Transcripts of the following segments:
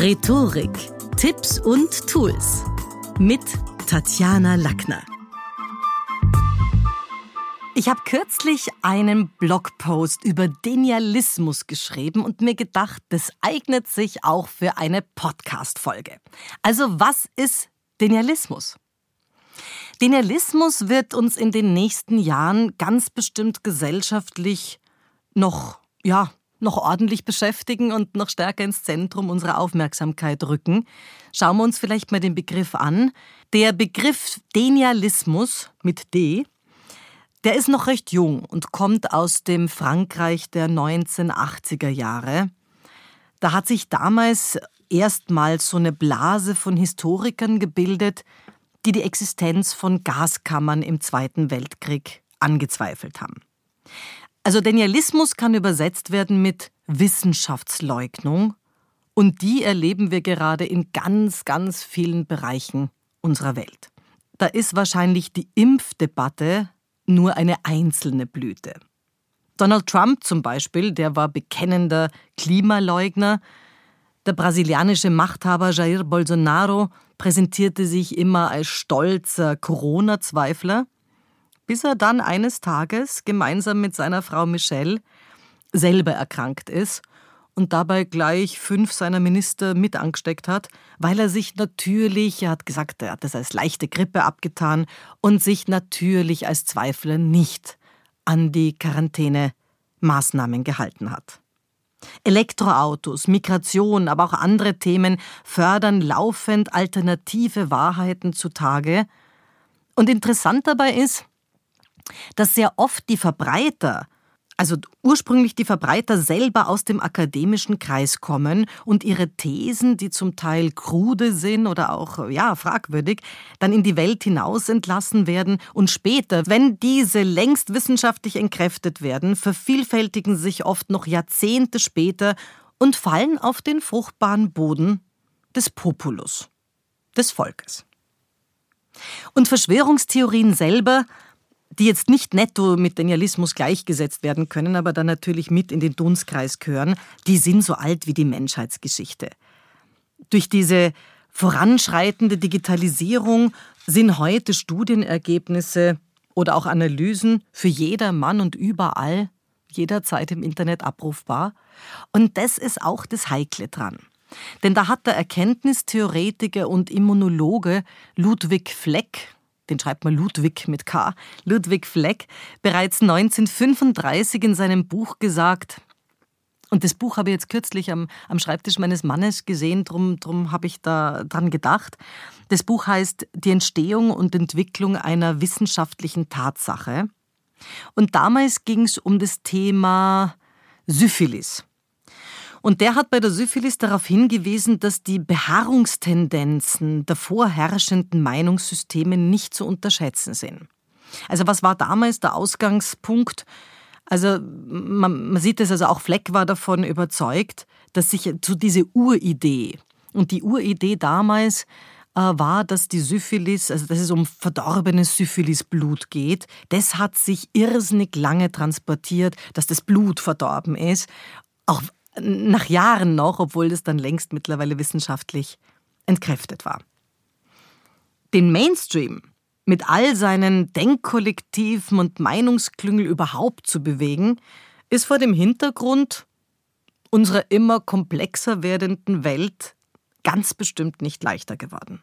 Rhetorik, Tipps und Tools mit Tatjana Lackner. Ich habe kürzlich einen Blogpost über Denialismus geschrieben und mir gedacht, das eignet sich auch für eine Podcast-Folge. Also, was ist Denialismus? Denialismus wird uns in den nächsten Jahren ganz bestimmt gesellschaftlich noch, ja, noch ordentlich beschäftigen und noch stärker ins Zentrum unserer Aufmerksamkeit rücken. Schauen wir uns vielleicht mal den Begriff an. Der Begriff Denialismus mit D, der ist noch recht jung und kommt aus dem Frankreich der 1980er Jahre. Da hat sich damals erstmals so eine Blase von Historikern gebildet, die die Existenz von Gaskammern im Zweiten Weltkrieg angezweifelt haben. Also Denialismus kann übersetzt werden mit Wissenschaftsleugnung und die erleben wir gerade in ganz, ganz vielen Bereichen unserer Welt. Da ist wahrscheinlich die Impfdebatte nur eine einzelne Blüte. Donald Trump zum Beispiel, der war bekennender Klimaleugner. Der brasilianische Machthaber Jair Bolsonaro präsentierte sich immer als stolzer Corona-Zweifler bis er dann eines Tages gemeinsam mit seiner Frau Michelle selber erkrankt ist und dabei gleich fünf seiner Minister mit angesteckt hat, weil er sich natürlich, er hat gesagt, er hat das als leichte Grippe abgetan und sich natürlich als Zweifler nicht an die Quarantänemaßnahmen gehalten hat. Elektroautos, Migration, aber auch andere Themen fördern laufend alternative Wahrheiten zutage. Und interessant dabei ist, dass sehr oft die Verbreiter, also ursprünglich die Verbreiter selber aus dem akademischen Kreis kommen und ihre Thesen, die zum Teil krude sind oder auch ja fragwürdig, dann in die Welt hinaus entlassen werden und später, wenn diese längst wissenschaftlich entkräftet werden, vervielfältigen sich oft noch Jahrzehnte später und fallen auf den fruchtbaren Boden des Populus, des Volkes. Und Verschwörungstheorien selber die jetzt nicht netto mit Denialismus gleichgesetzt werden können, aber dann natürlich mit in den Dunstkreis gehören, die sind so alt wie die Menschheitsgeschichte. Durch diese voranschreitende Digitalisierung sind heute Studienergebnisse oder auch Analysen für jeder Mann und überall jederzeit im Internet abrufbar. Und das ist auch das Heikle dran. Denn da hat der Erkenntnistheoretiker und Immunologe Ludwig Fleck den schreibt man Ludwig mit K, Ludwig Fleck, bereits 1935 in seinem Buch gesagt, und das Buch habe ich jetzt kürzlich am, am Schreibtisch meines Mannes gesehen, drum, drum habe ich da dran gedacht. Das Buch heißt Die Entstehung und Entwicklung einer wissenschaftlichen Tatsache. Und damals ging es um das Thema Syphilis. Und der hat bei der Syphilis darauf hingewiesen, dass die Beharrungstendenzen der vorherrschenden Meinungssysteme nicht zu unterschätzen sind. Also was war damals der Ausgangspunkt? Also man, man sieht es, also auch Fleck war davon überzeugt, dass sich zu diese Uridee und die Uridee damals äh, war, dass die Syphilis, also dass es um verdorbenes Syphilisblut geht, das hat sich irrsinnig lange transportiert, dass das Blut verdorben ist. Auch nach Jahren noch, obwohl das dann längst mittlerweile wissenschaftlich entkräftet war. Den Mainstream mit all seinen Denkkollektiven und Meinungsklüngel überhaupt zu bewegen, ist vor dem Hintergrund unserer immer komplexer werdenden Welt ganz bestimmt nicht leichter geworden.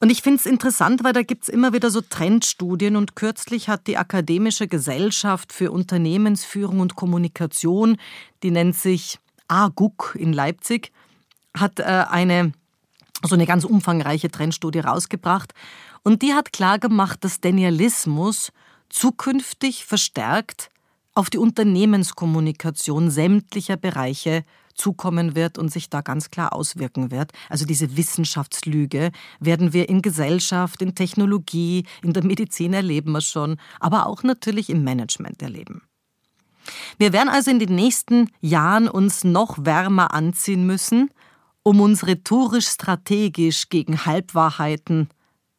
Und ich finde es interessant, weil da gibt es immer wieder so Trendstudien und kürzlich hat die Akademische Gesellschaft für Unternehmensführung und Kommunikation, die nennt sich AGUK in Leipzig, hat äh, eine so eine ganz umfangreiche Trendstudie rausgebracht. Und die hat klargemacht, dass Denialismus zukünftig verstärkt auf die Unternehmenskommunikation sämtlicher Bereiche zukommen wird und sich da ganz klar auswirken wird. Also diese Wissenschaftslüge werden wir in Gesellschaft, in Technologie, in der Medizin erleben wir schon, aber auch natürlich im Management erleben. Wir werden also in den nächsten Jahren uns noch wärmer anziehen müssen, um uns rhetorisch-strategisch gegen Halbwahrheiten,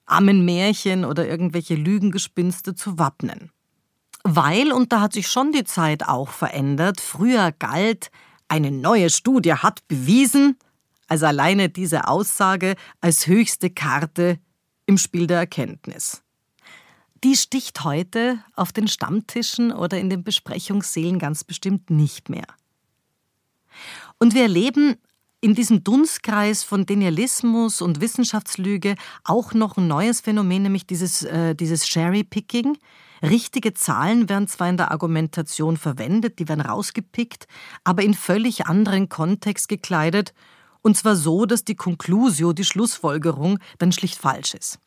Ammenmärchen oder irgendwelche Lügengespinste zu wappnen. Weil, und da hat sich schon die Zeit auch verändert, früher galt, eine neue Studie hat bewiesen, Also alleine diese Aussage als höchste Karte im Spiel der Erkenntnis. Die sticht heute auf den Stammtischen oder in den Besprechungssälen ganz bestimmt nicht mehr. Und wir erleben in diesem Dunstkreis von Denialismus und Wissenschaftslüge auch noch ein neues Phänomen, nämlich dieses, äh, dieses Sherry-Picking. Richtige Zahlen werden zwar in der Argumentation verwendet, die werden rausgepickt, aber in völlig anderen Kontext gekleidet, und zwar so, dass die Conclusio, die Schlussfolgerung, dann schlicht falsch ist.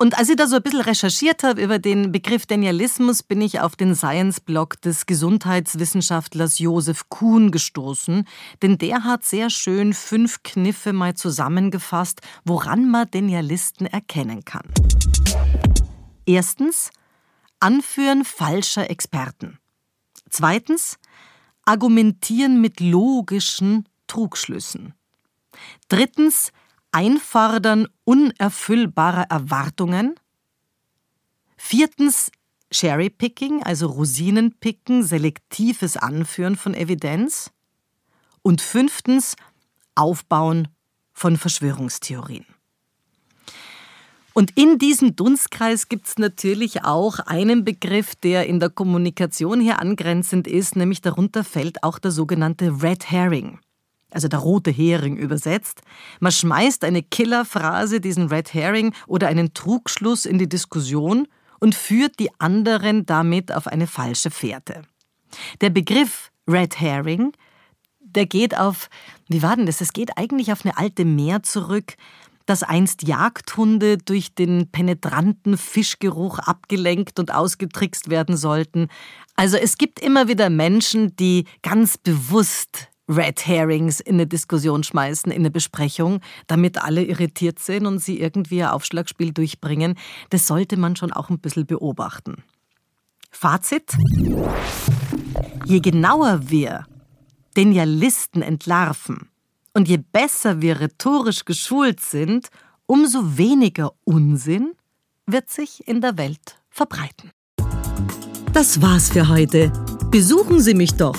Und als ich da so ein bisschen recherchiert habe über den Begriff Denialismus, bin ich auf den Science-Blog des Gesundheitswissenschaftlers Josef Kuhn gestoßen, denn der hat sehr schön fünf Kniffe mal zusammengefasst, woran man Denialisten erkennen kann. Erstens, Anführen falscher Experten. Zweitens, Argumentieren mit logischen Trugschlüssen. Drittens, Einfordern unerfüllbarer Erwartungen. Viertens Cherrypicking, also Rosinenpicken, selektives Anführen von Evidenz. Und fünftens Aufbauen von Verschwörungstheorien. Und in diesem Dunstkreis gibt es natürlich auch einen Begriff, der in der Kommunikation hier angrenzend ist, nämlich darunter fällt auch der sogenannte Red Herring also der rote Hering übersetzt. Man schmeißt eine Killerphrase, diesen Red Herring oder einen Trugschluss in die Diskussion und führt die anderen damit auf eine falsche Fährte. Der Begriff Red Herring, der geht auf, wie war denn das? Es geht eigentlich auf eine alte Meer zurück, dass einst Jagdhunde durch den penetranten Fischgeruch abgelenkt und ausgetrickst werden sollten. Also es gibt immer wieder Menschen, die ganz bewusst Red Herrings in eine Diskussion schmeißen, in eine Besprechung, damit alle irritiert sind und sie irgendwie ein Aufschlagspiel durchbringen. Das sollte man schon auch ein bisschen beobachten. Fazit? Je genauer wir Denialisten entlarven und je besser wir rhetorisch geschult sind, umso weniger Unsinn wird sich in der Welt verbreiten. Das war's für heute. Besuchen Sie mich doch